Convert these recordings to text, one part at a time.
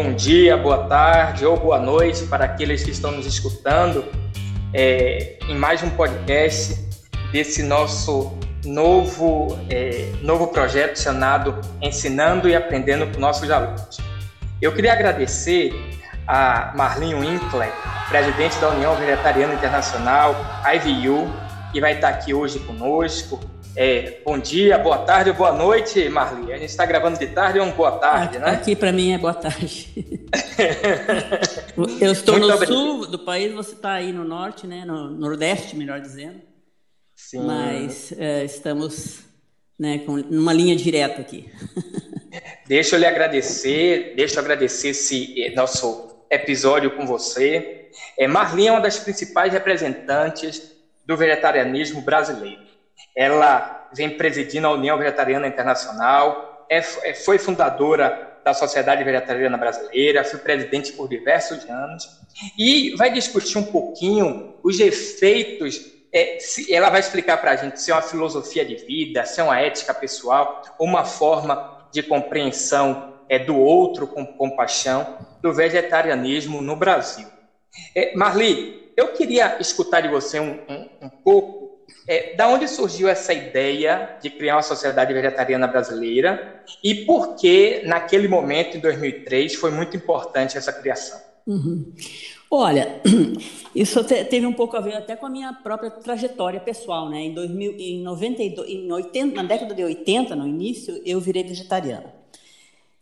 bom dia, boa tarde ou boa noite para aqueles que estão nos escutando é, em mais um podcast desse nosso novo, é, novo projeto chamado Ensinando e Aprendendo com Nossos Alunos. Eu queria agradecer a Marlinho Winkler, presidente da União Vegetariana Internacional, IVU, que vai estar aqui hoje conosco, é, bom dia, boa tarde boa noite, Marli. A gente está gravando de tarde ou um boa tarde, aqui, né? Aqui para mim é boa tarde. Eu estou Muito no sul do país, você está aí no norte, né? No nordeste, melhor dizendo. Sim. Mas é, estamos né, com uma linha direta aqui. Deixa eu lhe agradecer, deixa eu agradecer esse é, nosso episódio com você. É, Marli é uma das principais representantes do vegetarianismo brasileiro. Ela vem presidindo a União Vegetariana Internacional, é, é, foi fundadora da Sociedade Vegetariana Brasileira, foi presidente por diversos anos e vai discutir um pouquinho os efeitos. É, se, ela vai explicar para a gente se é uma filosofia de vida, se é uma ética pessoal, uma forma de compreensão é, do outro com compaixão do vegetarianismo no Brasil. É, Marli, eu queria escutar de você um, um, um pouco é, da onde surgiu essa ideia de criar uma sociedade vegetariana brasileira e por que, naquele momento, em 2003, foi muito importante essa criação? Uhum. Olha, isso teve um pouco a ver até com a minha própria trajetória pessoal, né? Em, 2000, em, 92, em 80, na década de 80, no início, eu virei vegetariana.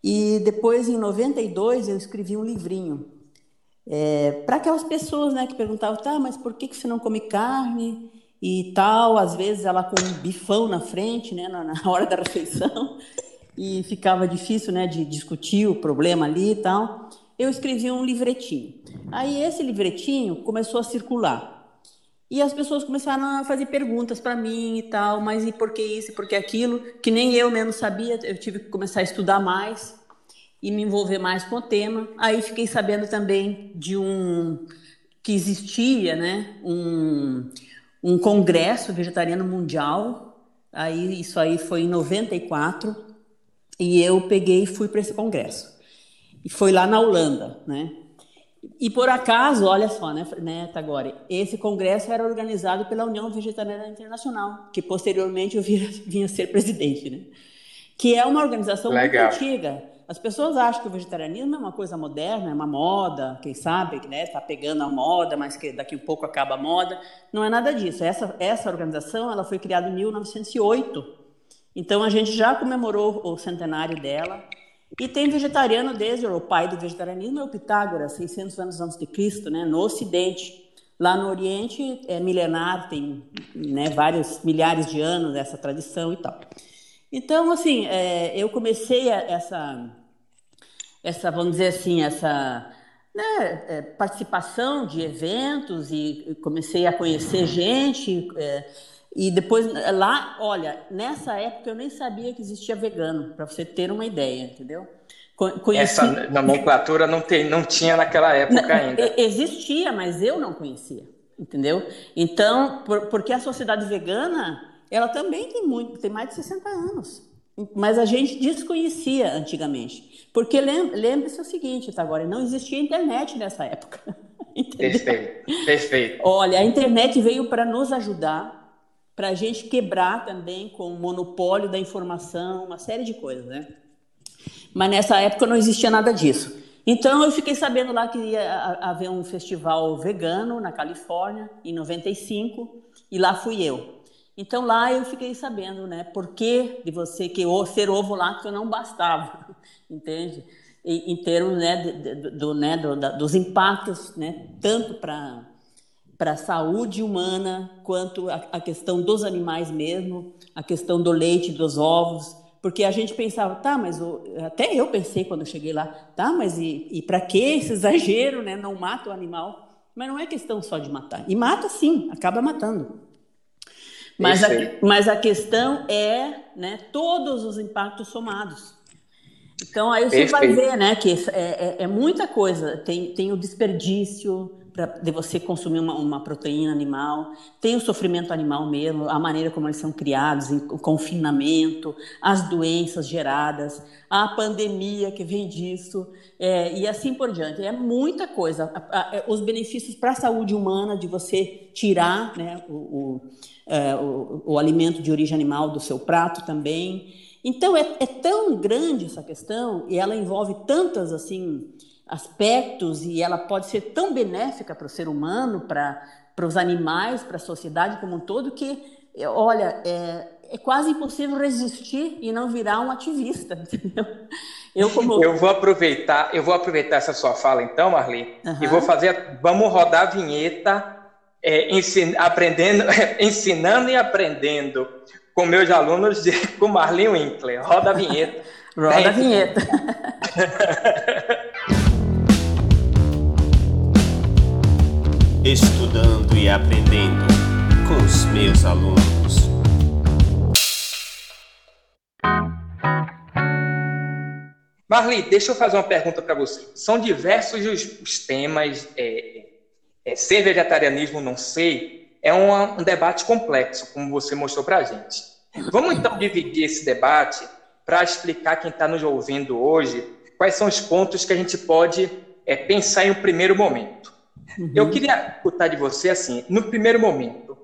E depois, em 92, eu escrevi um livrinho é, para aquelas pessoas né, que perguntavam, tá, mas por que, que você não come carne? E tal, às vezes ela com um bifão na frente, né, na, na hora da refeição, e ficava difícil, né, de discutir o problema ali e tal. Eu escrevi um livretinho. Aí esse livretinho começou a circular. E as pessoas começaram a fazer perguntas para mim e tal, mas e por que isso, e por que aquilo, que nem eu mesmo sabia, eu tive que começar a estudar mais e me envolver mais com o tema. Aí fiquei sabendo também de um que existia, né, um um congresso vegetariano mundial. Aí isso aí foi em 94 e eu peguei e fui para esse congresso. E foi lá na Holanda, né? E por acaso, olha só, né, né Tagore, esse congresso era organizado pela União Vegetariana Internacional, que posteriormente eu vinha, vinha ser presidente, né? Que é uma organização Legal. muito antiga as pessoas acham que o vegetarianismo é uma coisa moderna, é uma moda, quem sabe, né? Está pegando a moda, mas que daqui a pouco acaba a moda. Não é nada disso. Essa, essa organização ela foi criada em 1908. Então a gente já comemorou o centenário dela. E tem vegetariano desde o pai do vegetarianismo é o Pitágoras, 600 anos antes de Cristo, né? No Ocidente. Lá no Oriente é milenar, tem né, vários milhares de anos essa tradição e tal. Então, assim, é, eu comecei essa, essa, vamos dizer assim, essa né, é, participação de eventos e comecei a conhecer gente. É, e depois, lá, olha, nessa época eu nem sabia que existia vegano, para você ter uma ideia, entendeu? Conheci... Essa nomenclatura não, tem, não tinha naquela época ainda. Existia, mas eu não conhecia, entendeu? Então, por, porque a sociedade vegana ela também tem muito, tem mais de 60 anos. Mas a gente desconhecia antigamente. Porque lembre-se o seguinte, tá agora, não existia internet nessa época. Perfeito, perfeito. Olha, a internet veio para nos ajudar, para a gente quebrar também com o monopólio da informação, uma série de coisas, né? Mas nessa época não existia nada disso. Então eu fiquei sabendo lá que ia haver um festival vegano na Califórnia, em 95, e lá fui eu. Então lá eu fiquei sabendo, né, por que de você que ser ovo lácteo não bastava, entende? Em, em termos, né, do, do né, do, da, dos impactos, né, tanto para para a saúde humana quanto a, a, questão dos animais mesmo, a questão do leite, dos ovos, porque a gente pensava, tá, mas o, até eu pensei quando eu cheguei lá, tá, mas e, e para que esse exagero, né? Não mata o animal, mas não é questão só de matar. E mata sim, acaba matando. Mas a, mas a questão é né, todos os impactos somados. Então aí você Perfeito. vai ver né, que é, é, é, muita coisa. Tem, tem o desperdício, pra, de você consumir uma, uma, proteína animal, tem o sofrimento animal mesmo, a maneira como eles são criados, o confinamento, as doenças geradas, a pandemia que vem disso, é, e assim por diante. É muita coisa. É, os benefícios para a saúde humana de você tirar né, o, o, é, o, o alimento de origem animal do seu prato também. Então é, é tão grande essa questão e ela envolve tantas assim aspectos e ela pode ser tão benéfica para o ser humano, para para os animais, para a sociedade como um todo, que, olha, é, é quase impossível resistir e não virar um ativista, entendeu? Eu, como... eu vou aproveitar, eu vou aproveitar essa sua fala então, Marli, uhum. e vou fazer, vamos rodar a vinheta, é, ensin, aprendendo, ensinando e aprendendo com meus alunos de, com Marli Winkler. Roda a vinheta. Roda a vinheta. estudando e aprendendo com os meus alunos. Marli, deixa eu fazer uma pergunta para você. São diversos os, os temas. É, é, ser vegetarianismo, não sei, é uma, um debate complexo, como você mostrou para a gente. Vamos então dividir esse debate para explicar quem está nos ouvindo hoje quais são os pontos que a gente pode é, pensar em um primeiro momento. Uhum. Eu queria escutar de você assim, no primeiro momento,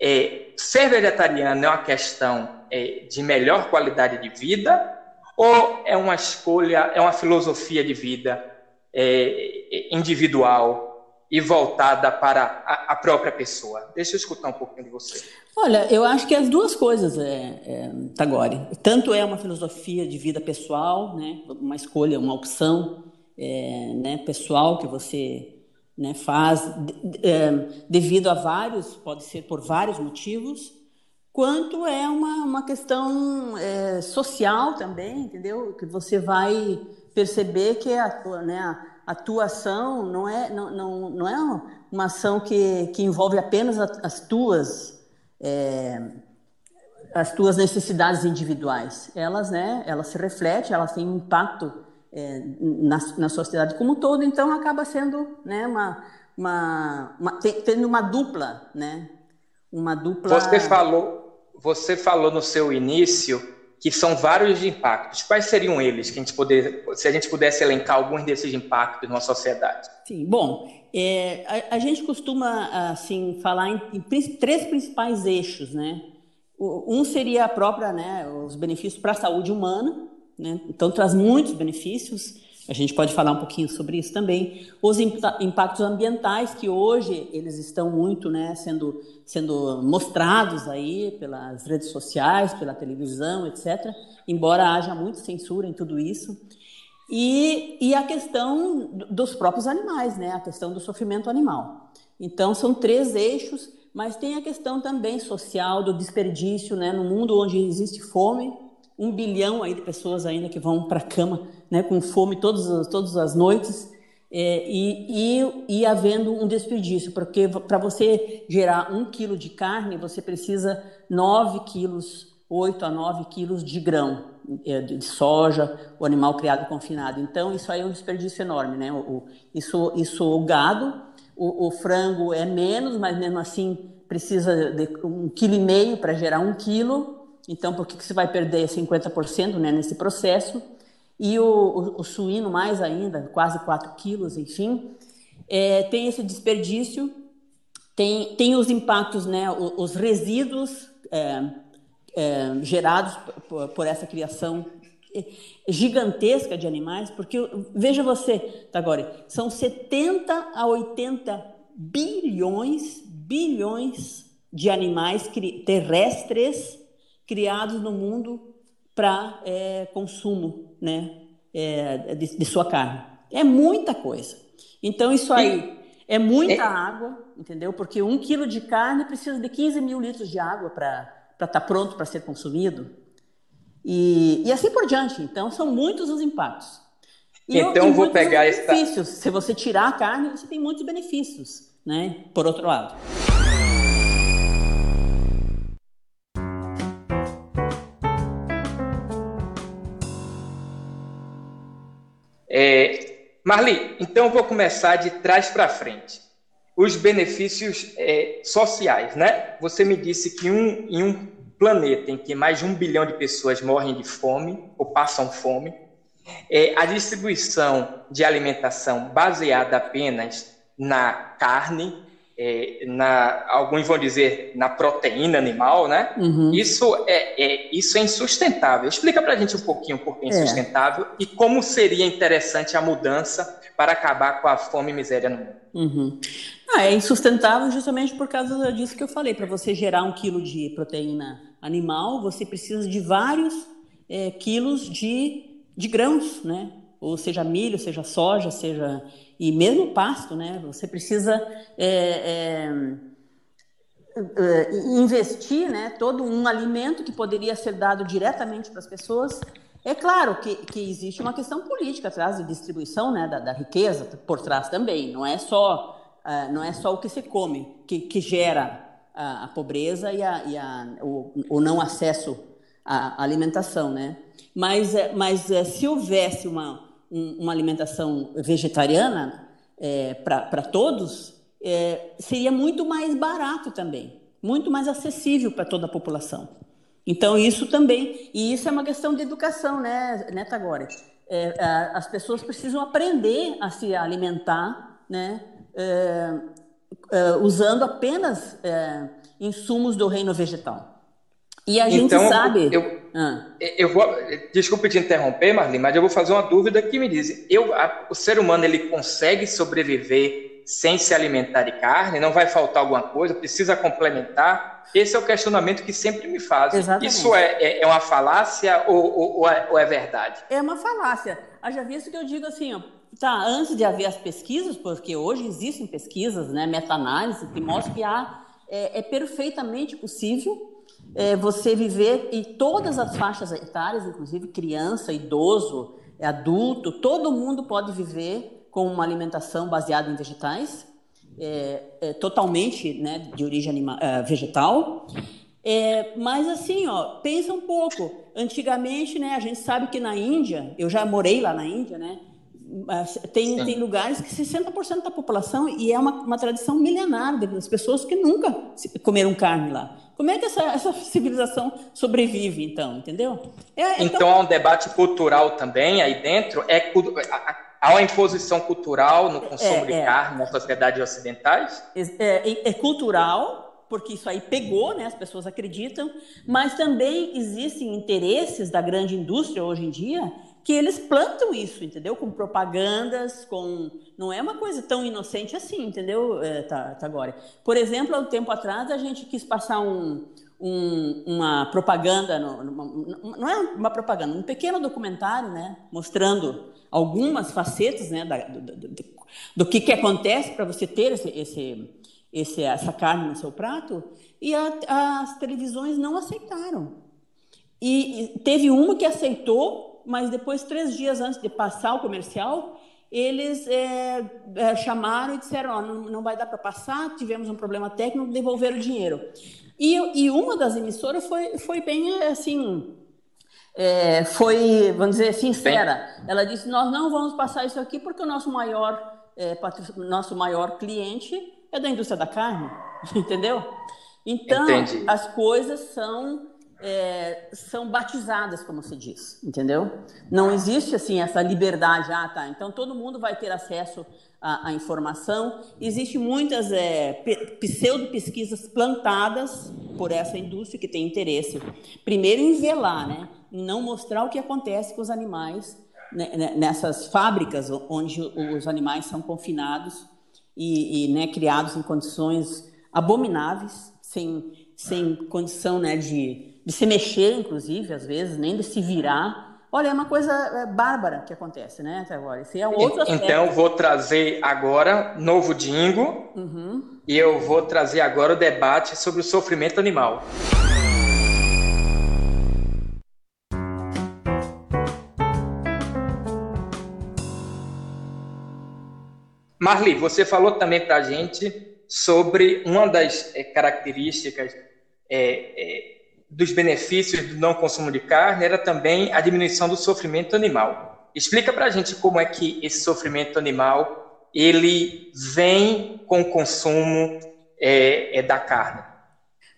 é, ser vegetariano é uma questão é, de melhor qualidade de vida ou é uma escolha, é uma filosofia de vida é, individual e voltada para a, a, própria pessoa? Deixa eu escutar um pouquinho de você. Olha, eu acho que as duas coisas, é, é, Tagore. Tanto é uma filosofia de vida pessoal, né, uma escolha, uma opção é, né, pessoal que você né, faz é, devido a vários, pode ser por vários motivos, quanto é uma, uma questão é, social também, entendeu? Que você vai perceber que a, né, a atuação não é, não, não, não é uma ação que, que envolve apenas as tuas é, as tuas necessidades individuais. Elas, né, elas se refletem, elas têm um impacto é, na, na sociedade como um todo, então acaba sendo né, uma, uma, uma, tendo uma dupla, né? Uma dupla. Você falou, você falou no seu início que são vários impactos. Quais seriam eles, que a gente poder, se a gente pudesse elencar alguns desses impactos na sociedade? Sim, bom, é, a, a, gente costuma assim falar em, em, três principais eixos, né? Um seria a própria, né, os benefícios para a saúde humana, né? Então, traz muitos benefícios. A gente pode falar um pouquinho sobre isso também. Os impactos ambientais que hoje eles estão muito, né, sendo sendo mostrados aí pelas redes sociais, pela televisão, etc. Embora haja muita censura em tudo isso. E, e a questão dos próprios animais, né, a questão do sofrimento animal. Então são três eixos, mas tem a questão também social do desperdício, né, no mundo onde existe fome, um bilhão aí de pessoas ainda que vão para a cama né, com fome todas, todas as noites é, e, e, e, havendo um desperdício, porque para você gerar um quilo de carne, você precisa 9 quilos, 8 a 9 quilos de grão é, de soja, o animal criado confinado. Então, isso aí é um desperdício enorme. Né? O, isso, isso o gado, o, o frango é menos, mas mesmo assim precisa de um quilo e meio para gerar um quilo, então, por que, que você vai perder 50% né, nesse processo? E o, o, o, suíno, mais ainda, quase 4 quilos, enfim, é, tem esse desperdício, tem, tem os impactos, né, os, os resíduos é, é, gerados por, por, essa criação gigantesca de animais, porque, veja você, agora, são 70 a 80 bilhões, bilhões de animais terrestres criados no mundo para é, consumo né, é, de, de, sua carne. É muita coisa. Então, isso aí é muita é. água, entendeu? Porque um quilo de carne precisa de 15 mil litros de água para estar tá pronto para ser consumido. E, e, assim por diante. Então, são muitos os impactos. E então, eu, vou pegar benefícios. Esta... Se você tirar a carne, você tem muitos benefícios, né? Por outro lado. É, Marli, então eu vou começar de trás para frente. os benefícios é, sociais, né? Você me disse que um, em um planeta em que mais de um bilhão de pessoas morrem de fome ou passam fome, é, a distribuição de alimentação baseada apenas na carne, é, na, alguns vão dizer na proteína animal, né? Uhum. Isso, é, é, isso é insustentável. Explica para a gente um pouquinho por que é, é insustentável e como seria interessante a mudança para acabar com a fome e miséria no mundo. Uhum. Ah, é insustentável justamente por causa disso que eu falei. Para você gerar um quilo de proteína animal, você precisa de vários é, quilos de, de grãos, né? Ou seja milho, seja soja, seja e mesmo pasto, né? Você precisa é, é, é, investir, né? Todo um alimento que poderia ser dado diretamente para as pessoas. É claro que, que existe uma questão política atrás de distribuição, né? Da, da riqueza por trás também. Não é só uh, não é só o que se come que, que gera a, a pobreza e, a, e a, o, o não acesso à alimentação, né? Mas, é, mas se houvesse uma um, uma alimentação vegetariana é, para todos, é, seria muito mais barato também, muito mais acessível para toda a população. Então, isso também, e isso é uma questão de educação, né, né Tagore? É, as pessoas precisam aprender a se alimentar, né, é, é, usando apenas é, insumos do reino vegetal. E a gente então, sabe. Eu, ah. eu vou. Desculpe te interromper, Marlene, mas eu vou fazer uma dúvida que me diz: eu, a, o ser humano ele consegue sobreviver sem se alimentar de carne? Não vai faltar alguma coisa? Precisa complementar? Esse é o questionamento que sempre me fazem. Exatamente. Isso é, é, é, uma falácia ou, ou, ou, é, ou, é, verdade? É uma falácia. Haja visto que eu digo assim, ó, tá, antes de haver as pesquisas, porque hoje existem pesquisas, né, meta-análise, que mostram que há, é, é perfeitamente possível é, você viver em todas as faixas etárias, inclusive criança, idoso, adulto, todo mundo pode viver com uma alimentação baseada em vegetais, é, é, totalmente né, de origem anima, é, vegetal. É, mas assim, ó, pensa um pouco. Antigamente, né, a gente sabe que na Índia, eu já morei lá na Índia, né? Tem, tem lugares que 60% da população, e é uma, uma tradição milenar das pessoas que nunca comeram carne lá. Como é que essa, essa civilização sobrevive, então, entendeu? É, é então, então há um debate cultural também aí dentro. É, há uma imposição cultural no consumo é, de é. carne nas sociedades ocidentais? É, é, cultural, porque isso aí pegou, né? As pessoas acreditam, mas também existem interesses da grande indústria hoje em dia que eles plantam isso, entendeu? Com propagandas, com. Não é uma coisa tão inocente assim, entendeu, é, tá, tá agora. Por exemplo, há um tempo atrás a gente quis passar um, um, uma propaganda, no, numa, não é uma propaganda, um pequeno documentário, né? Mostrando algumas facetas, né? Da, do, do, do, do, que, que acontece para você ter esse, esse, esse, essa carne no seu prato, e a, as televisões não aceitaram. E, e teve uma que aceitou mas depois, três dias antes de passar o comercial, eles é, é, chamaram e disseram: não, não vai dar para passar, tivemos um problema técnico, devolveram o dinheiro. E, e uma das emissoras foi, foi bem assim. É, foi, vamos dizer, sincera. Ela disse: Nós não vamos passar isso aqui porque o nosso maior, é, nosso maior cliente é da indústria da carne, entendeu? Então, Entendi. as coisas são é, são batizadas, como se diz, entendeu? Não existe assim essa liberdade, ah, tá, então todo mundo vai ter acesso à, à informação. Existem muitas é, pseudo-pesquisas plantadas por essa indústria que tem interesse, primeiro em velar, né? Não mostrar o que acontece com os animais né, né nessas fábricas onde os animais são confinados e, e né, criados em condições abomináveis, sem, sem condição né, de de se mexer, inclusive, às vezes, nem de se virar. Olha, é uma coisa é, bárbara que acontece, né, até agora. Esse é outro aspecto. Então, vou trazer agora novo Dingo uhum. e eu vou trazer agora o debate sobre o sofrimento animal. Marli, você falou também para a gente sobre uma das é, características é, é, dos benefícios do não consumo de carne era também a diminuição do sofrimento animal. Explica para a gente como é que esse sofrimento animal ele vem com o consumo é, é da carne?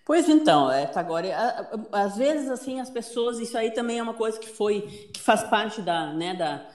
Pois então, é, às vezes assim as pessoas isso aí também é uma coisa que foi que faz parte da, né, da,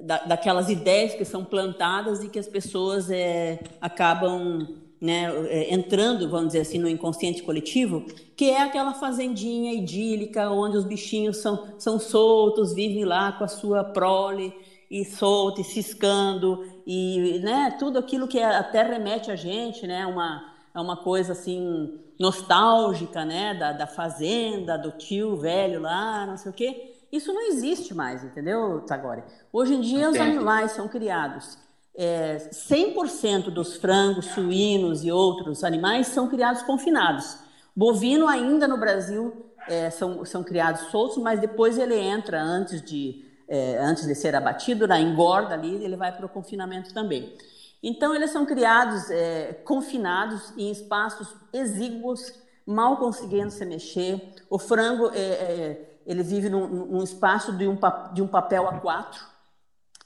da daquelas ideias que são plantadas e que as pessoas é, acabam né, é, entrando, vamos dizer assim, no inconsciente coletivo, que é aquela fazendinha idílica onde os bichinhos são, são soltos, vivem lá com a sua prole e solto e ciscando e né, tudo aquilo que até remete a gente, né, uma é uma coisa assim nostálgica, né, da, da fazenda, do tio velho lá, não sei o quê. Isso não existe mais, entendeu, Tagore? Hoje em dia Entendi. os animais são criados. É, 100% dos frangos, suínos e outros animais são criados confinados. Bovino ainda no Brasil é, são, são criados soltos, mas depois ele entra antes de, é, antes de ser abatido, na engorda ali, ele vai para o confinamento também. Então, eles são criados é, confinados em espaços exíguos, mal conseguindo se mexer. O frango, é, é, ele vive num, num espaço de um, de um papel A4,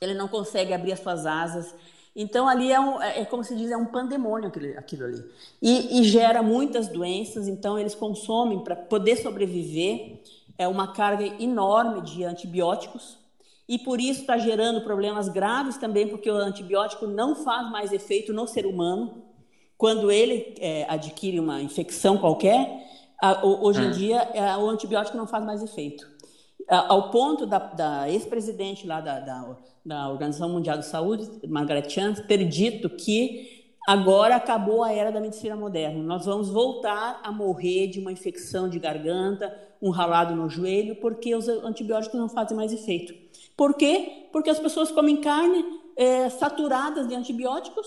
ele não consegue abrir as suas asas. Então, ali é, um, é, é como se diz, é um pandemônio aquilo, aquilo ali. E, e gera muitas doenças, então eles consomem, para poder sobreviver, é uma carga enorme de antibióticos, e por isso está gerando problemas graves também, porque o antibiótico não faz mais efeito no ser humano. Quando ele é, adquire uma infecção qualquer, a, hoje em hum. dia é, o antibiótico não faz mais efeito. Ao ponto da, da ex-presidente lá da, da, da, Organização Mundial de Saúde, Margaret Chan, ter dito que agora acabou a era da medicina moderna. Nós vamos voltar a morrer de uma infecção de garganta, um ralado no joelho, porque os antibióticos não fazem mais efeito. Por quê? Porque as pessoas comem carne é, saturadas de antibióticos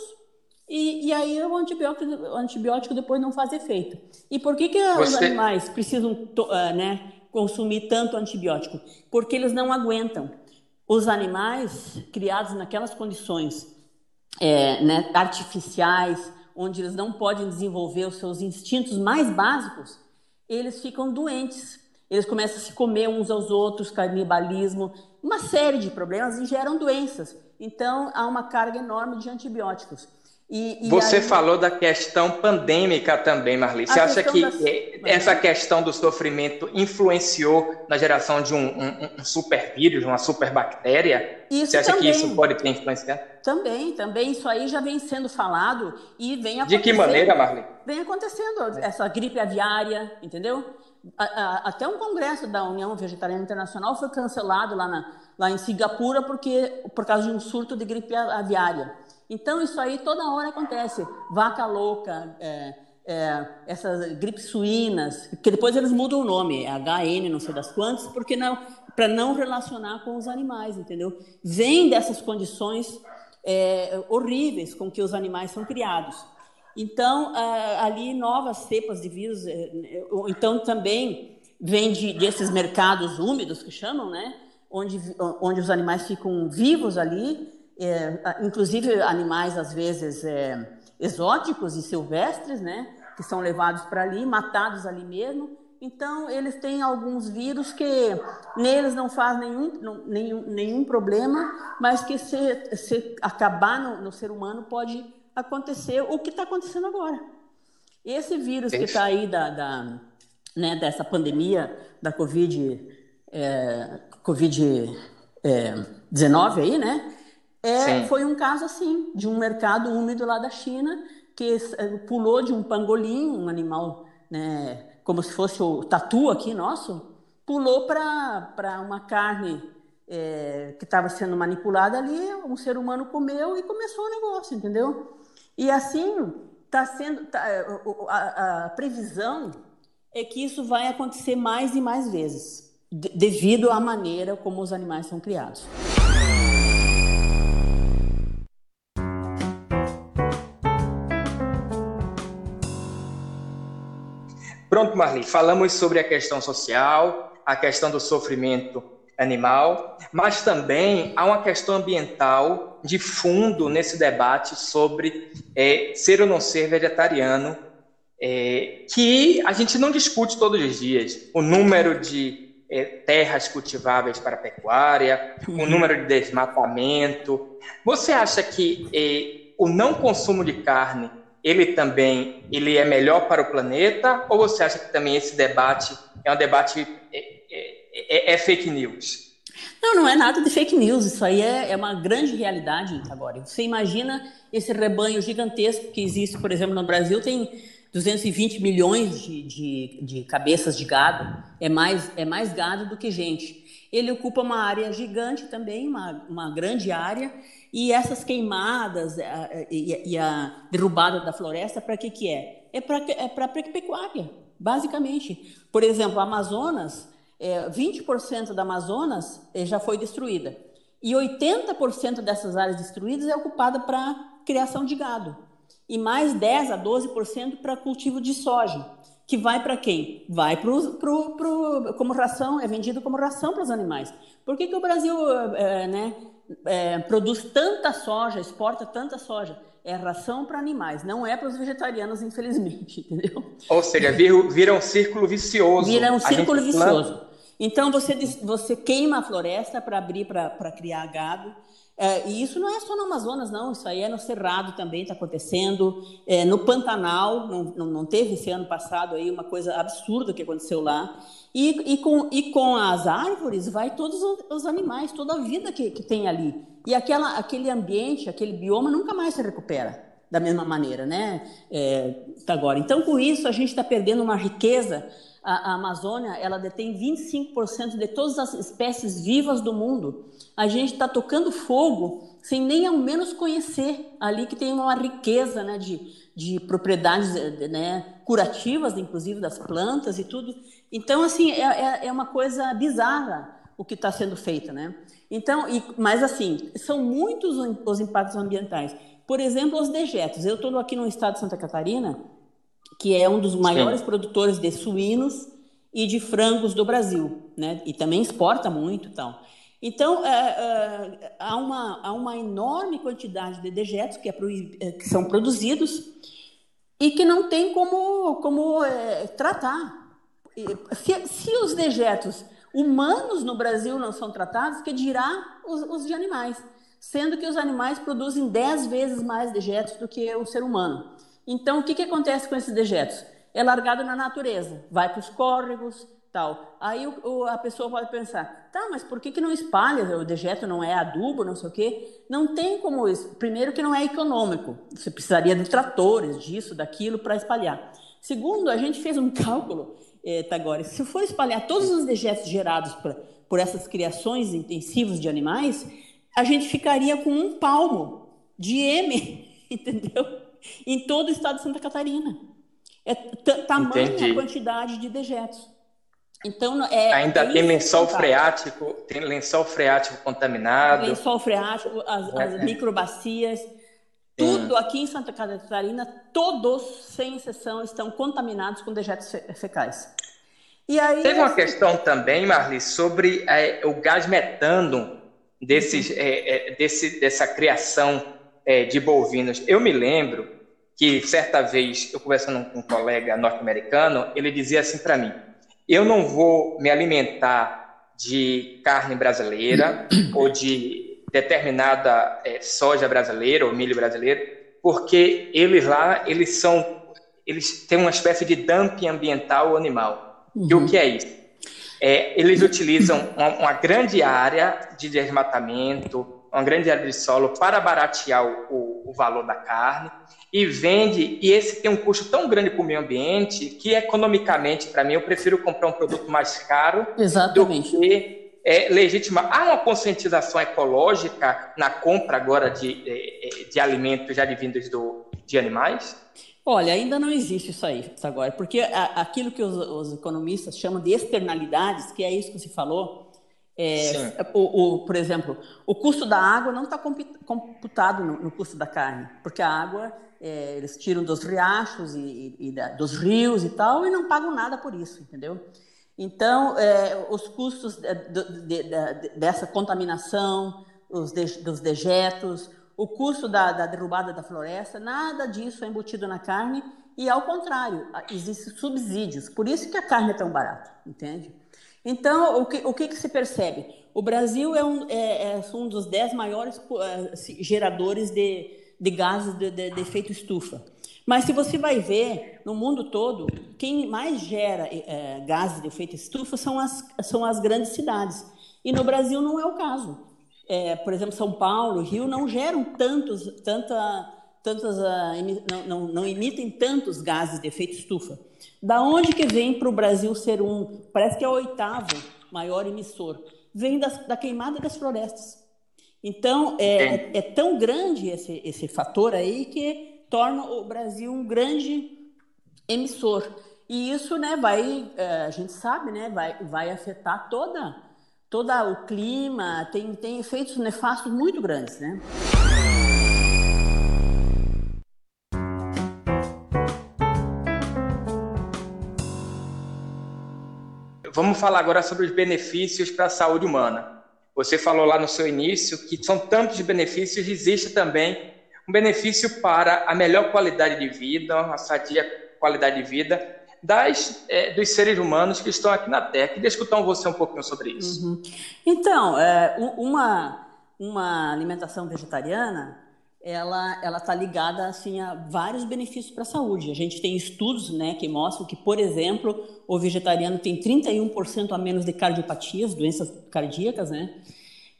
e, e aí o antibiótico, o antibiótico, depois não faz efeito. E por que, que Você... os animais precisam uh, né, consumir tanto antibiótico? Porque eles não aguentam. Os animais criados naquelas condições é, né, artificiais, onde eles não podem desenvolver os seus instintos mais básicos, eles ficam doentes. Eles começam a se comer uns aos outros, canibalismo, uma série de problemas e geram doenças. Então, há uma carga enorme de antibióticos. E, e Você aí... falou da questão pandêmica também, Marli. Você acha que das... essa questão do sofrimento influenciou na geração de um, um, um super vírus, uma super bactéria? Isso Você acha também. que isso pode ter influenciado? Também, também. Isso aí já vem sendo falado e vem acontecendo. De que maneira, Marli? Vem acontecendo. Essa gripe aviária, entendeu? até um congresso da União Vegetariana Internacional foi cancelado lá, na, lá em Singapura porque, por causa de um surto de gripe aviária. Então, isso aí toda hora acontece. Vaca louca, é, é, essas gripes suínas, que depois eles mudam o nome, é HN, não sei das quantas, porque não para não relacionar com os animais, entendeu? Vem dessas condições é, horríveis com que os animais são criados. Então, ali novas cepas de vírus, é, então também vem de, desses mercados úmidos que chamam, né? Onde, onde os animais ficam vivos ali, é, inclusive animais às vezes é, exóticos e silvestres, né? Que são levados para ali, matados ali mesmo. Então, eles têm alguns vírus que neles não faz nenhum, nenhum, nenhum problema, mas que se, se acabar no, no ser humano pode acontecer o que está acontecendo agora. Esse vírus que está aí da, da, né, dessa pandemia da Covid, é, Covid é, 19 aí, né? É, foi um caso assim, de um mercado úmido lá da China, que pulou de um pangolim, um animal, né, como se fosse o tatu aqui nosso, pulou para uma carne é, que estava sendo manipulada ali, um ser humano comeu e começou o negócio, entendeu? E assim, está sendo. Tá, a, a, previsão é que isso vai acontecer mais e mais vezes, devido à maneira como os animais são criados. Pronto, Marli, falamos sobre a questão social, a questão do sofrimento animal, mas também há uma questão ambiental de fundo nesse debate sobre é, ser ou não ser vegetariano, é, que a gente não discute todos os dias. O número de é, terras cultiváveis para pecuária, o uhum. número de desmatamento. Você acha que o não consumo de carne ele também ele é melhor para o planeta ou você acha que também esse debate é um debate é, é, é, é fake news? Não, não é nada de fake news. Isso aí é, é uma grande realidade agora. Você imagina esse rebanho gigantesco que existe, por exemplo, no Brasil tem 220 milhões de, de, de cabeças de gado. É mais, é mais gado do que gente. Ele ocupa uma área gigante também, uma, uma grande área. E essas queimadas a, e, e, a derrubada da floresta, para que, que é? É para é para pecuária, basicamente. Por exemplo, Amazonas, é, 20% da Amazonas é, já foi destruída. E 80% dessas áreas destruídas é ocupada para criação de gado. E mais 10 a 12% para cultivo de soja. Que vai para quem? Vai pro, pro, pro, como ração, é vendido como ração para os animais. Por que, que o Brasil é, né, é, produz tanta soja, exporta tanta soja? É ração para animais, não é para os vegetarianos, infelizmente, entendeu? Ou seja, vira, vira um círculo vicioso. Vira um círculo vicioso. Então você, você queima a floresta para abrir para criar gado. É, e isso não é só no Amazonas, não, isso aí é no Cerrado também está acontecendo, é, no Pantanal, não, não, não, teve esse ano passado aí uma coisa absurda que aconteceu lá. E, e, com, e com as árvores vai todos os animais, toda a vida que, que tem ali. E aquela, aquele ambiente, aquele bioma nunca mais se recupera da mesma maneira, né? É, tá agora. Então, com isso, a gente está perdendo uma riqueza a, a Amazônia ela detém 25% de todas as espécies vivas do mundo. A gente está tocando fogo sem nem ao menos conhecer ali que tem uma riqueza né, de, de propriedades né, curativas, inclusive das plantas e tudo. Então, assim, é, é, é uma coisa bizarra o que está sendo feito, né? Então, e, mas assim, são muitos os impactos ambientais. Por exemplo, os dejetos. Eu estou aqui no estado de Santa Catarina que é um dos maiores Sim. produtores de suínos e de frangos do Brasil, né? E também exporta muito, então. Então, é, é, há, uma, há uma enorme quantidade de dejetos que, é, é, que são produzidos e que não tem como, como é, tratar. Se, se, os dejetos humanos no Brasil não são tratados, que dirá os, os de animais? Sendo que os animais produzem 10 vezes mais dejetos do que o ser humano. Então, o que, que acontece com esses dejetos? É largado na natureza, vai para os córregos, tal. Aí o, o, a pessoa pode pensar, tá, mas por que, que não espalha? O dejeto não é adubo, não sei o quê. Não tem como isso. Primeiro que não é econômico. Você precisaria de tratores, disso, daquilo, para espalhar. Segundo, a gente fez um cálculo, é, Tagore, se for espalhar todos os dejetos gerados por, por essas criações intensivas de animais, a gente ficaria com um palmo de M, entendeu? Em todo o estado de Santa Catarina. É tamanha Entendi. a quantidade de dejetos. Então, é, Ainda é tem lençol freático, tem lençol freático contaminado. Lençol freático, as, as é. microbacias, tudo aqui em Santa Catarina, todos, sem exceção, estão contaminados com dejetos fecais. E aí, Teve uma questão também, Marli, sobre é, o gás metano desses, uhum. é, é, desse, dessa criação é, de bovinos. Eu me lembro que certa vez, eu conversando com um colega norte-americano, ele dizia assim para mim: eu não vou me alimentar de carne brasileira ou de determinada é, soja brasileira ou milho brasileiro, porque eles lá eles são eles têm uma espécie de dumping ambiental animal. Uhum. E o uhum. que é isso? É, eles utilizam uma, uma grande área de desmatamento, uma grande área de solo para baratear o, o, valor da carne e vende, e esse tem um custo tão grande para o meio ambiente que economicamente, para mim, eu prefiro comprar um produto mais caro Exatamente. do que é, legitima. Há uma conscientização ecológica na compra agora de, de, de alimentos já vindos do, de animais? Olha, ainda não existe isso aí agora, porque aquilo que os, os economistas chamam de externalidades, que é isso que você falou, é, o, o, por exemplo, o custo da água não está computado no, no, custo da carne, porque a água é, eles tiram dos riachos e, e, e da, dos rios e tal e não pagam nada por isso, entendeu? Então, é, os custos de, de, de, dessa contaminação, os dos dejetos, o custo da, da derrubada da floresta, nada disso é embutido na carne e, ao contrário, existem subsídios. Por isso que a carne é tão barata, entende? Então, o que, o que, que se percebe? O Brasil é um, é, é um dos dez maiores é, geradores de, de gases de, de, de efeito estufa. Mas se você vai ver, no mundo todo, quem mais gera é, gases de efeito estufa são as, são as grandes cidades. E no Brasil não é o caso. É, por exemplo, São Paulo, Rio não geram tantos, tanta, tantas, uh, não, não, não, emitem tantos gases de efeito estufa. Da onde que vem para o Brasil ser um, parece que é o oitavo maior emissor? Vem das, da queimada das florestas. Então, é, é, é tão grande esse, esse fator aí que torna o Brasil um grande emissor. E isso, né, vai, é, a gente sabe, né, vai, vai afetar toda, toda o clima, tem, tem efeitos nefastos muito grandes, né? Vamos falar agora sobre os benefícios para a saúde humana. Você falou lá no seu início que são tantos benefícios, existe também um benefício para a melhor qualidade de vida, a sadia qualidade de vida das, é, dos seres humanos que estão aqui na Terra. Queria escutar você um pouquinho sobre isso. Uhum. Então, é, uma, uma alimentação vegetariana, ela ela está ligada assim a vários benefícios para a saúde. A gente tem estudos, né, que mostram que, por exemplo, o vegetariano tem 31% a menos de cardiopatias, doenças cardíacas, né?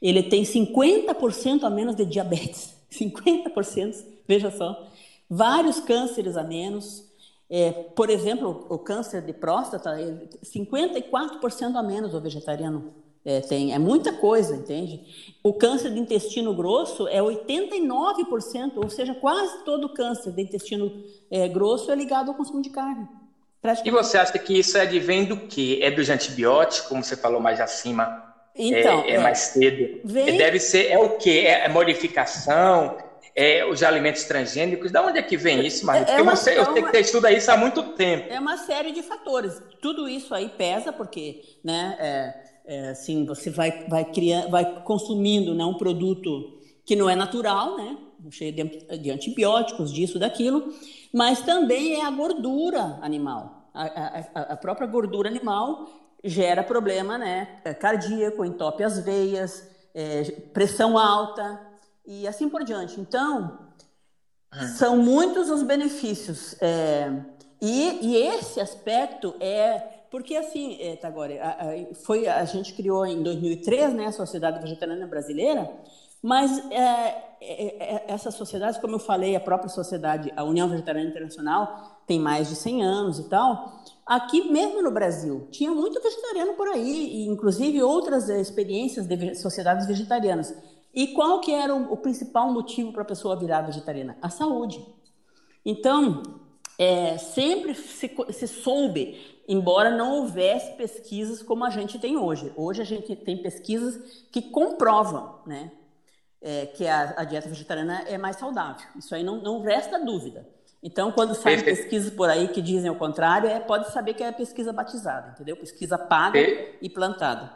Ele tem 50% a menos de diabetes. 50%, veja só. Vários cânceres a menos. É, por exemplo, o câncer de próstata, 54% a menos o vegetariano é, tem. É muita coisa, entende? O câncer de intestino grosso é 89%, ou seja, quase todo câncer de intestino é, grosso é ligado ao consumo de carne. E você acha que isso é advém do quê? É dos antibióticos, como você falou mais acima? Então, é, é, é mais cedo. Vem... Deve ser, é o quê? É, é modificação? É os alimentos transgênicos? Da onde é que vem isso, Maria? É porque uma, você, eu sei que você estuda isso há muito tempo. É uma série de fatores. Tudo isso aí pesa, porque, né, é, assim, você vai, vai, criando, vai consumindo né, um produto que não é natural, né? Cheio de, de antibióticos, disso, daquilo, mas também é a gordura animal. A, a, a própria gordura animal gera problema né, cardíaco, entope as veias, é, pressão alta e assim por diante. Então, ah. são muitos os benefícios. É, e, e, esse aspecto é. Porque, assim, é, Tagore, a, a, foi, a gente criou em 2003 né, a Sociedade Vegetariana Brasileira, mas é, é, é, essas sociedades, como eu falei, a própria sociedade, a União Vegetariana Internacional, tem mais de 100 anos e tal. Aqui mesmo no Brasil, tinha muito vegetariano por aí, inclusive outras experiências de sociedades vegetarianas. E qual que era o, o principal motivo para a pessoa virar vegetariana? A saúde. Então, é, sempre se, se soube, embora não houvesse pesquisas como a gente tem hoje. Hoje a gente tem pesquisas que comprovam né, é, que a, a, dieta vegetariana é mais saudável. Isso aí não, não resta dúvida. Então, quando saem pesquisas por aí que dizem o contrário, é, pode saber que é pesquisa batizada, entendeu? Pesquisa paga e plantada.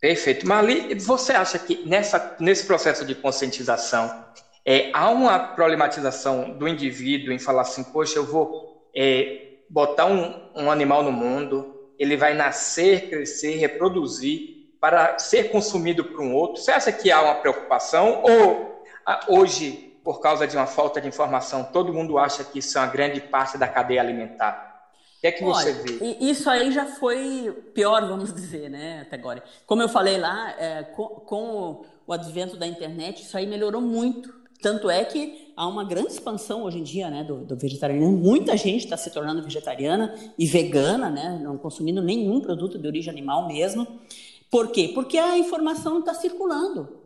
Perfeito. Marli, você acha que nessa, nesse processo de conscientização é, há uma problematização do indivíduo em falar assim, poxa, eu vou é, botar um, um animal no mundo, ele vai nascer, crescer, reproduzir para ser consumido por um outro? Você acha que há uma preocupação ou hoje por causa de uma falta de informação, todo mundo acha que isso é uma grande parte da cadeia alimentar. O que é que Olha, você vê? Isso aí já foi pior, vamos dizer, né, até agora. Como eu falei lá, é, com, com o advento da internet, isso aí melhorou muito. Tanto é que há uma grande expansão hoje em dia né, do, do vegetarianismo. Muita gente está se tornando vegetariana e vegana, né, não consumindo nenhum produto de origem animal mesmo. Por quê? Porque a informação está circulando.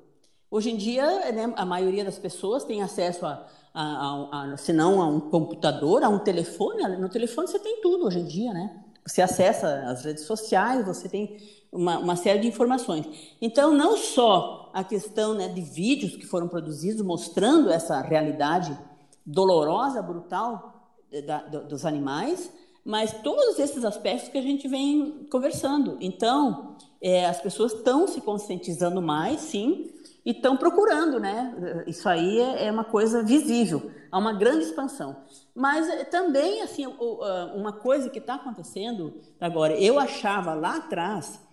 Hoje em dia, né, a maioria das pessoas tem acesso a, a, a, a, se não a um computador, a um telefone. No telefone você tem tudo hoje em dia, né? Você acessa as redes sociais, você tem uma, uma série de informações. Então, não só a questão né, de vídeos que foram produzidos mostrando essa realidade dolorosa, brutal da, dos animais, mas todos esses aspectos que a gente vem conversando. Então, é, as pessoas estão se conscientizando mais, sim, e estão procurando, né? Isso aí é, é uma coisa visível, há uma grande expansão. Mas eh, também, assim, ah, uma coisa que está acontecendo agora, eu achava lá atrás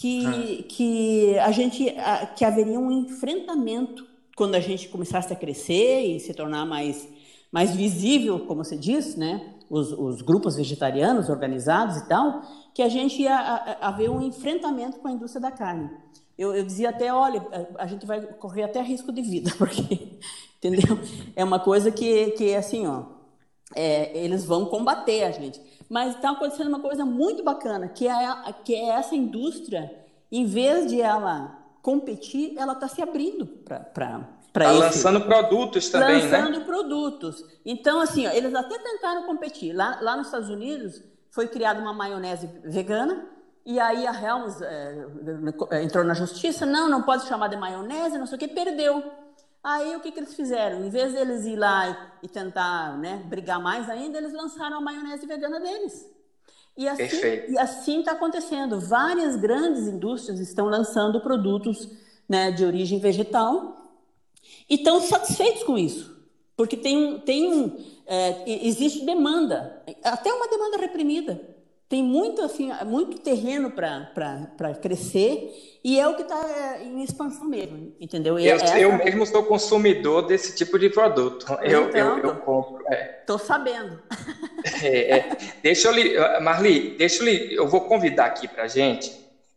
que, ah. que a gente que haveria um enfrentamento quando a gente começasse a crescer e se tornar mais, mais visível, como você diz, né? Os, os grupos vegetarianos organizados e tal, que a gente ia haver um enfrentamento com a indústria da carne. Eu, eu, dizia até, olha, a gente vai correr até risco de vida, porque, entendeu? É uma coisa que, que assim, ó, é, eles vão combater a gente. Mas está acontecendo uma coisa muito bacana, que é, que é essa indústria, em vez de ela competir, ela está se abrindo para para tá lançando produtos também, lançando né? Lançando produtos. Então, assim, ó, eles até tentaram competir. Lá, lá nos Estados Unidos foi criada uma maionese vegana, e aí a Helms é, entrou na justiça, não, não pode chamar de maionese, não sei o que, perdeu. Aí o que, que eles fizeram? Em vez deles ir lá e, tentar né, brigar mais ainda, eles lançaram a maionese vegana deles. E assim assim está acontecendo. Várias grandes indústrias estão lançando produtos né, de origem vegetal e estão satisfeitos com isso, porque tem, tem é, existe demanda, até uma demanda reprimida. Tem muito, assim, muito terreno para crescer e é o que está é, em expansão mesmo, entendeu? eu, essa... eu mesmo sou consumidor desse tipo de produto. Eu, então, eu, eu compro. Estou é. sabendo. É, é. Deixa eu lhe, Marli, deixa eu lhe, eu vou convidar aqui para gente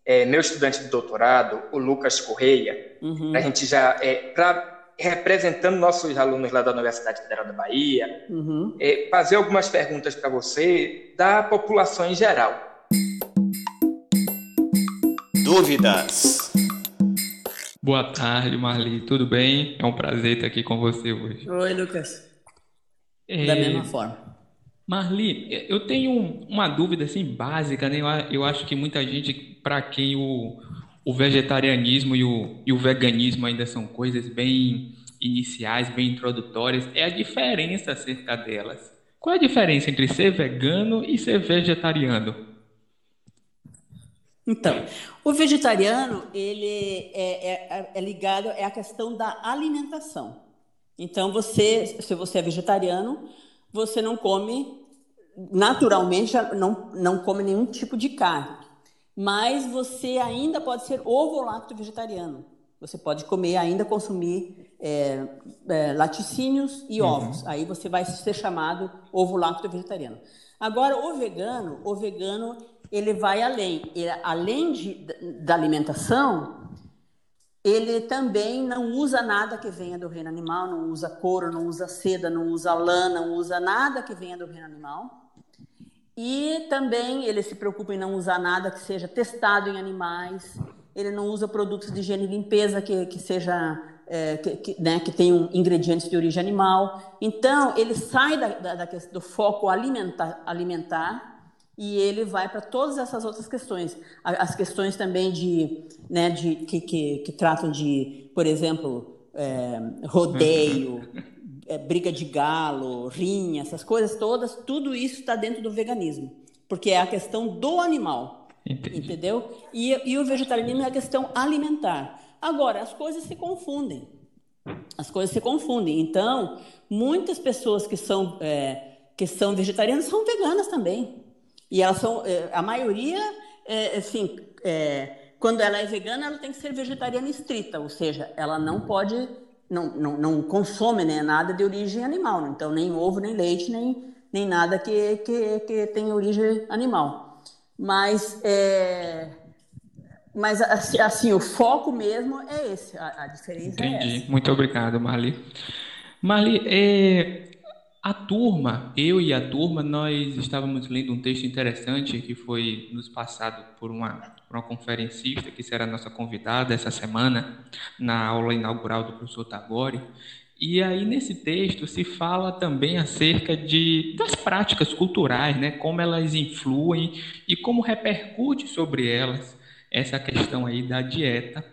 é, meu estudante de doutorado, o Lucas Correia, uhum. a gente já é, para representando nossos alunos lá da Universidade Federal da Bahia, uhum. é, fazer algumas perguntas para você da população em geral. Dúvidas? Boa tarde, Marli. Tudo bem? É um prazer estar aqui com você hoje. Oi, Lucas. É... Da mesma forma. Marli, eu tenho uma dúvida assim básica, né? Eu acho que muita gente, para quem o, o vegetarianismo e o, e o veganismo ainda são coisas bem iniciais, bem introdutórias, é a diferença acerca delas. Qual é a diferença entre ser vegano e ser vegetariano? Então, o vegetariano ele é, é, é ligado é a questão da alimentação. Então, você, se você é vegetariano, você não come naturalmente não, não come nenhum tipo de carne mas você ainda pode ser ovo-lacto vegetariano. Você pode comer, ainda consumir é, é, laticínios e uhum. ovos. Aí você vai ser chamado ovo-lacto vegetariano. Agora, o vegano, o vegano, ele vai além. Ele, além de, da alimentação, ele também não usa nada que venha do reino animal, não usa couro, não usa seda, não usa lã, não usa nada que venha do reino animal. E também ele se preocupa em não usar nada que seja testado em animais. Ele não usa produtos de higiene e limpeza que, que seja é, que, que, né, que tenham ingredientes de origem animal. Então ele sai da, da, da do foco alimentar, alimentar e ele vai para todas essas outras questões. As questões também de, né, de que, que, que tratam de, por exemplo, é, rodeio, é, briga de galo, rinha, essas coisas todas, tudo isso está dentro do veganismo, porque é a questão do animal, Entendi. entendeu? E, e o vegetarianismo é a questão alimentar. Agora, as coisas se confundem. As coisas se confundem. Então, muitas pessoas que são, é, que são vegetarianas são veganas também. E elas são, é, a maioria, é, assim, é, quando ela é vegana, ela tem que ser vegetariana estrita, ou seja, ela não pode não, não, não consome né, nada de origem animal, né? então nem ovo, nem leite, nem, nem nada que, que, que tenha origem animal. Mas, é, mas assim, assim, o foco mesmo é esse, a, a diferença é Entendi. é essa. Muito obrigado, Marli. Marli, é, a turma, eu e a turma, nós estávamos lendo um texto interessante que foi nos passado por uma para uma conferencista, que será nossa convidada essa semana, na aula inaugural do professor Tagore. E aí, nesse texto, se fala também acerca de, das práticas culturais, né? como elas influem e como repercute sobre elas essa questão aí da dieta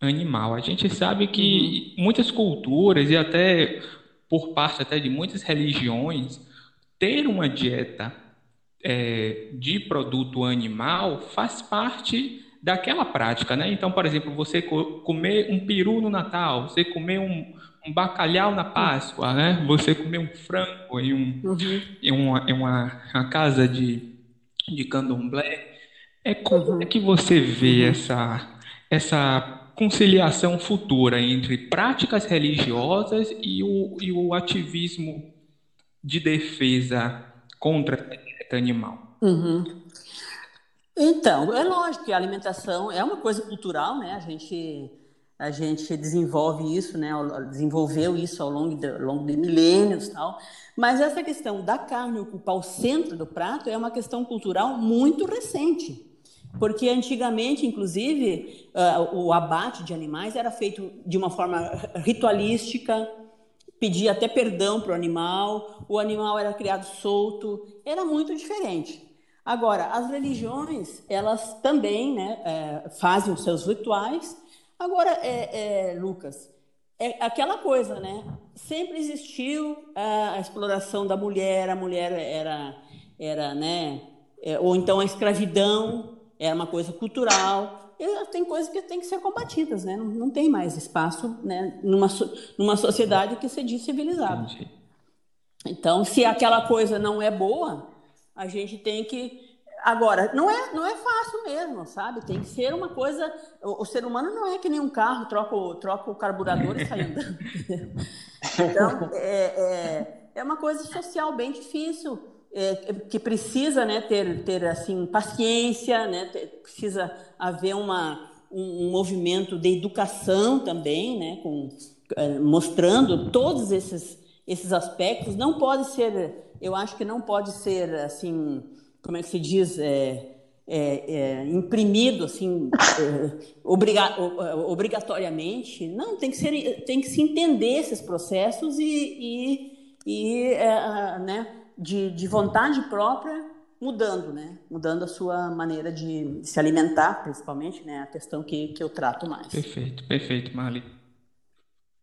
animal. A gente sabe que uhum. muitas culturas e até por parte até de muitas religiões, ter uma dieta é, de produto animal faz parte daquela prática, né? Então, por exemplo, você comer um peru no Natal, você comer um, um bacalhau na Páscoa, né? Você comer um frango em, um, uhum. em, uma, em uma, uma, casa de, de candomblé. É como uhum. é que você vê uhum. essa, essa conciliação futura entre práticas religiosas e o, e o ativismo de defesa contra animal? Uhum. Então, é lógico que a alimentação é uma coisa cultural, né? A gente a gente desenvolve isso, né? Desenvolveu isso ao longo de, longo de milênios, tal. Mas essa questão da carne ocupar o centro do prato é uma questão cultural muito recente. Porque antigamente, inclusive, uh, o abate de animais era feito de uma forma ritualística, pedia até perdão para o animal, o animal era criado solto, era muito diferente. Agora, as religiões, elas também né, é, fazem os seus rituais. Agora, é, é, Lucas, é aquela coisa, né? Sempre existiu a, a exploração da mulher, a mulher era, era né? É, ou então a escravidão, é uma coisa cultural. E tem coisas que têm que ser combatidas, né? Não, não tem mais espaço né? numa, numa sociedade que se diz civilizada. Então, se aquela coisa não é boa, a gente tem que Agora, não é, não é fácil mesmo, sabe? Tem que ser uma coisa. O, o, ser humano não é que nem um carro, troca o, troca o carburador e sai andando. então, é, é, é, uma coisa social bem difícil é, que precisa né, ter, ter assim, paciência, né, ter, precisa haver uma, um, um, movimento de educação também, né, com, é, mostrando todos esses, esses aspectos. Não pode ser, eu acho que não pode ser assim, como é que se diz, é, é, é, imprimido assim é, obriga obrigatoriamente não tem que ser tem que se entender esses processos e, e, e é, né de, de vontade própria mudando, né? Mudando a sua maneira de se alimentar, principalmente, né? A questão que, que eu trato mais. Perfeito, perfeito, Marli.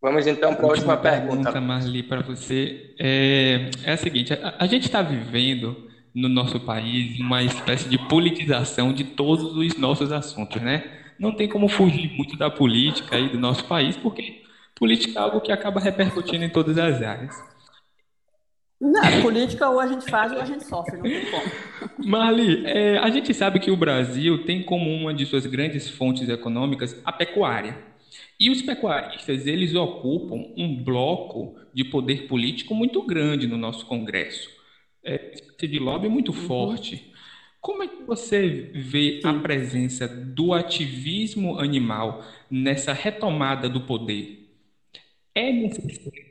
Vamos então para a última, última pergunta. pergunta Marli, para você. É, é a seguinte: a, a gente está vivendo no nosso país uma espécie de politização de todos os nossos assuntos, né? Não tem como fugir muito da política aí do nosso país, porque política é algo que acaba repercutindo em todas as áreas. Não, política ou a gente faz ou a gente sofre, não tem como. Marli, é, a gente sabe que o Brasil tem como uma de suas grandes fontes econômicas a pecuária. E os pecuaristas, eles ocupam um bloco de poder político muito grande no nosso Congresso. É de lobby muito uhum. forte. Como é que você vê a presença do ativismo animal nessa retomada do poder? É necessário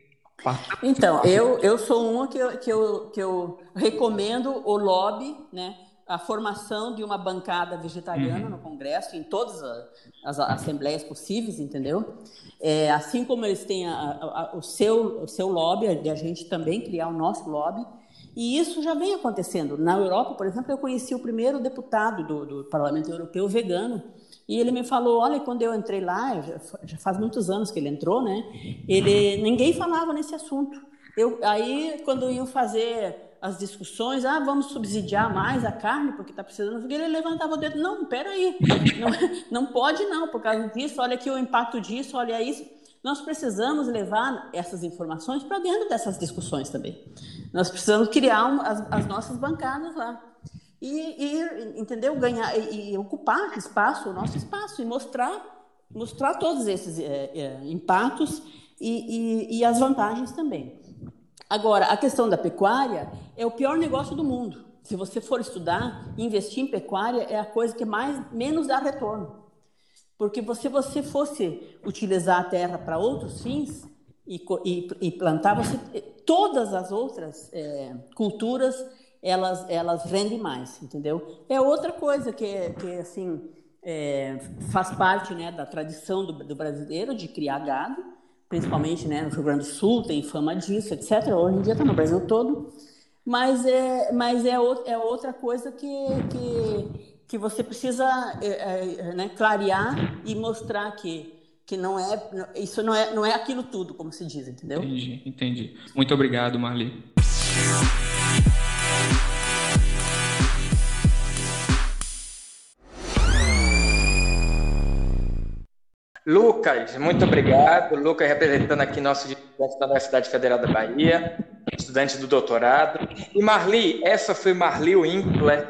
então, eu, eu sou uma que eu, que, eu, que eu recomendo o lobby, né? a formação de uma bancada vegetariana uhum. no Congresso, em todas as, as assembleias possíveis, entendeu? É, assim como eles têm a, a, a, o, seu, o seu lobby, de a gente também criar o nosso lobby, e isso já vem acontecendo. Na Europa, por exemplo, eu conheci o primeiro deputado do, do Parlamento Europeu vegano, e ele me falou, olha, quando eu entrei lá, já, faz muitos anos que ele entrou, né? Ele, ninguém falava nesse assunto. Eu, aí, quando iam fazer as discussões, ah, vamos subsidiar mais a carne porque está precisando, ele levantava o dedo, não, peraí, não, não pode não, por causa disso, olha aqui o impacto disso, olha isso. Nós precisamos levar essas informações para dentro dessas discussões também. Nós precisamos criar um, as, as nossas bancadas lá e, e entendeu? Ganhar e, e, ocupar espaço o nosso espaço e mostrar mostrar todos esses é, é, impactos e, e, e, as vantagens também. Agora a questão da pecuária é o pior negócio do mundo. Se você for estudar investir em pecuária é a coisa que mais menos dá retorno. Porque se você fosse utilizar a terra para outros fins e, e, plantar você todas as outras é, culturas elas, elas rendem mais, entendeu? É outra coisa que, que assim, é, faz parte né, da tradição do, do, brasileiro de criar gado, principalmente né, no Rio Grande do Sul, tem fama disso, etc. Hoje em dia está no Brasil todo. Mas é, mas é, o, é outra coisa que, que, que você precisa é, é, né, clarear e mostrar que que não é isso não é não é aquilo tudo como se diz entendeu entendi entendi muito obrigado Marli Lucas, muito obrigado. Lucas representando aqui nosso estudante da Universidade Federal da Bahia, estudante do doutorado. E Marli, essa foi Marli Winkler,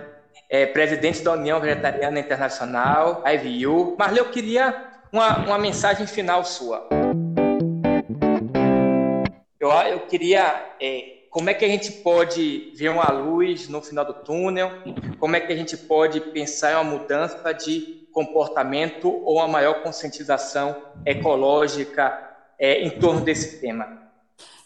é, presidente da União Vegetariana Internacional, IVU. Marli, eu queria uma, uma mensagem final sua. Eu, eu queria. É, como é que a gente pode ver uma luz no final do túnel? Como é que a gente pode pensar em uma mudança de comportamento ou uma maior conscientização ecológica é, em torno desse tema?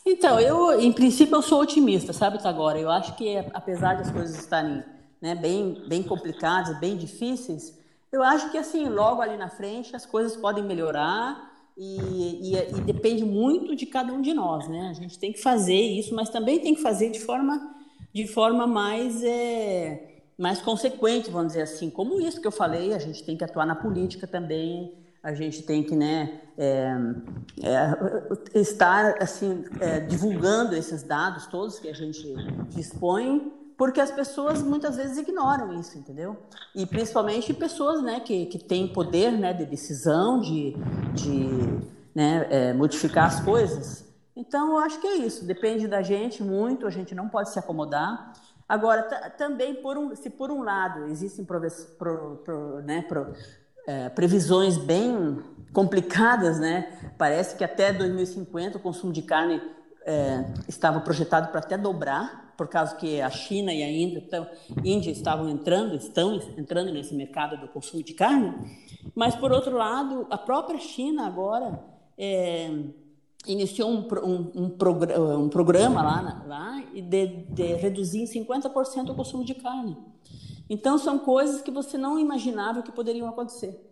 Então, eu, em princípio, eu sou otimista, sabe, agora. Eu acho que, apesar das coisas estarem né, bem, bem complicadas, bem difíceis, eu acho que, assim, logo ali na frente, as coisas podem melhorar e, e, e, depende muito de cada um de nós, né? A gente tem que fazer isso, mas também tem que fazer de forma, de forma mais, é, mais consequente, vamos dizer assim. Como isso que eu falei, a gente tem que atuar na política também, a gente tem que, né, é, é, estar assim é, divulgando esses dados todos que a gente dispõe porque as pessoas muitas vezes ignoram isso, entendeu? E principalmente pessoas, né, que, que têm poder, né, de decisão, de, de né, é, modificar as coisas. Então, eu acho que é isso. Depende da gente muito. A gente não pode se acomodar. Agora, também, por um, se por um lado existem pro, pro, né, pro, é, previsões bem complicadas, né? Parece que até 2050 o consumo de carne é, estava projetado para até dobrar por causa que a China e a Índia, Índia estavam entrando, estão entrando nesse mercado do consumo de carne, mas por outro lado, a própria China agora é, iniciou um, um, um, progr um programa lá, lá de, de reduzir em 50% o consumo de carne. Então são coisas que você não imaginava que poderiam acontecer.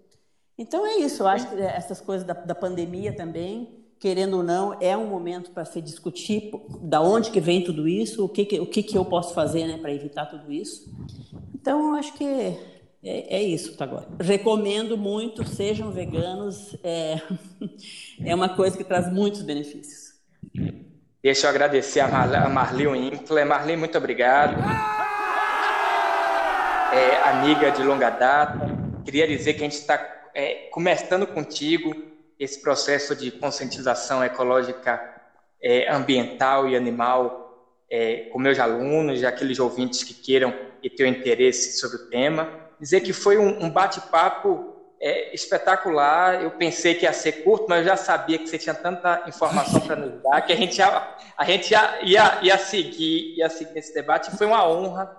Então é isso, eu acho que essas coisas da, da pandemia também querendo ou não, é um momento para se discutir da onde que vem tudo isso, o que, que o que, que eu posso fazer né, para evitar tudo isso. Então, acho que é, é isso agora. Recomendo muito, sejam veganos, é, é uma coisa que traz muitos benefícios. Deixa eu agradecer a, Mar a Marli Winkler. Marli, muito obrigado. É, amiga de longa data. Queria dizer que a gente está é, começando contigo esse processo de conscientização ecológica é, ambiental e animal é, com meus alunos aqueles ouvintes que queiram e tenham interesse sobre o tema. Dizer que foi um, um bate-papo é, espetacular. Eu pensei que ia ser curto, mas eu já sabia que você tinha tanta informação para nos dar que a gente, ia, a gente ia, ia, ia, seguir, ia seguir esse debate. Foi uma honra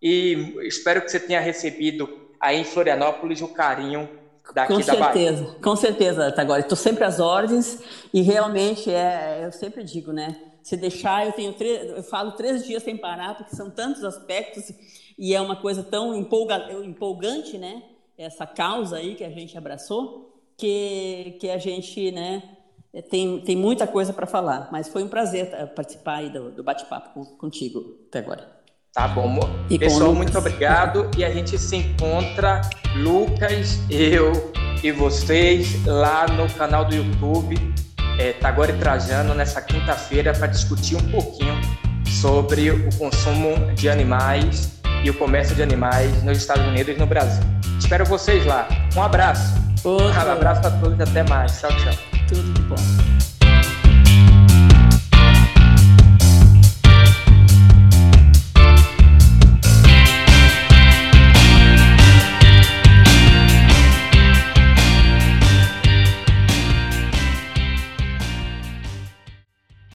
e espero que você tenha recebido aí em Florianópolis o carinho daqui com da certeza, Bahia. Com certeza, agora estou sempre às ordens e realmente é, eu sempre digo, né? Se deixar, eu tenho três, eu falo três dias sem parar porque são tantos aspectos e é uma coisa tão empolga, empolgante, né? Essa causa aí que a gente abraçou, que que a gente, né? Tem, tem muita coisa para falar, mas foi um prazer participar aí do, do bate-papo contigo até agora. Tá bom. E Pessoal, muito obrigado. E a gente se encontra, Lucas, eu e vocês, lá no canal do YouTube é, Tagore Trajano, nessa quinta-feira, para discutir um pouquinho sobre o consumo de animais e o comércio de animais nos Estados Unidos e no Brasil. Espero vocês lá. Um abraço. Outro. Um abraço a todos e até mais. Tchau, tchau. Tudo de bom.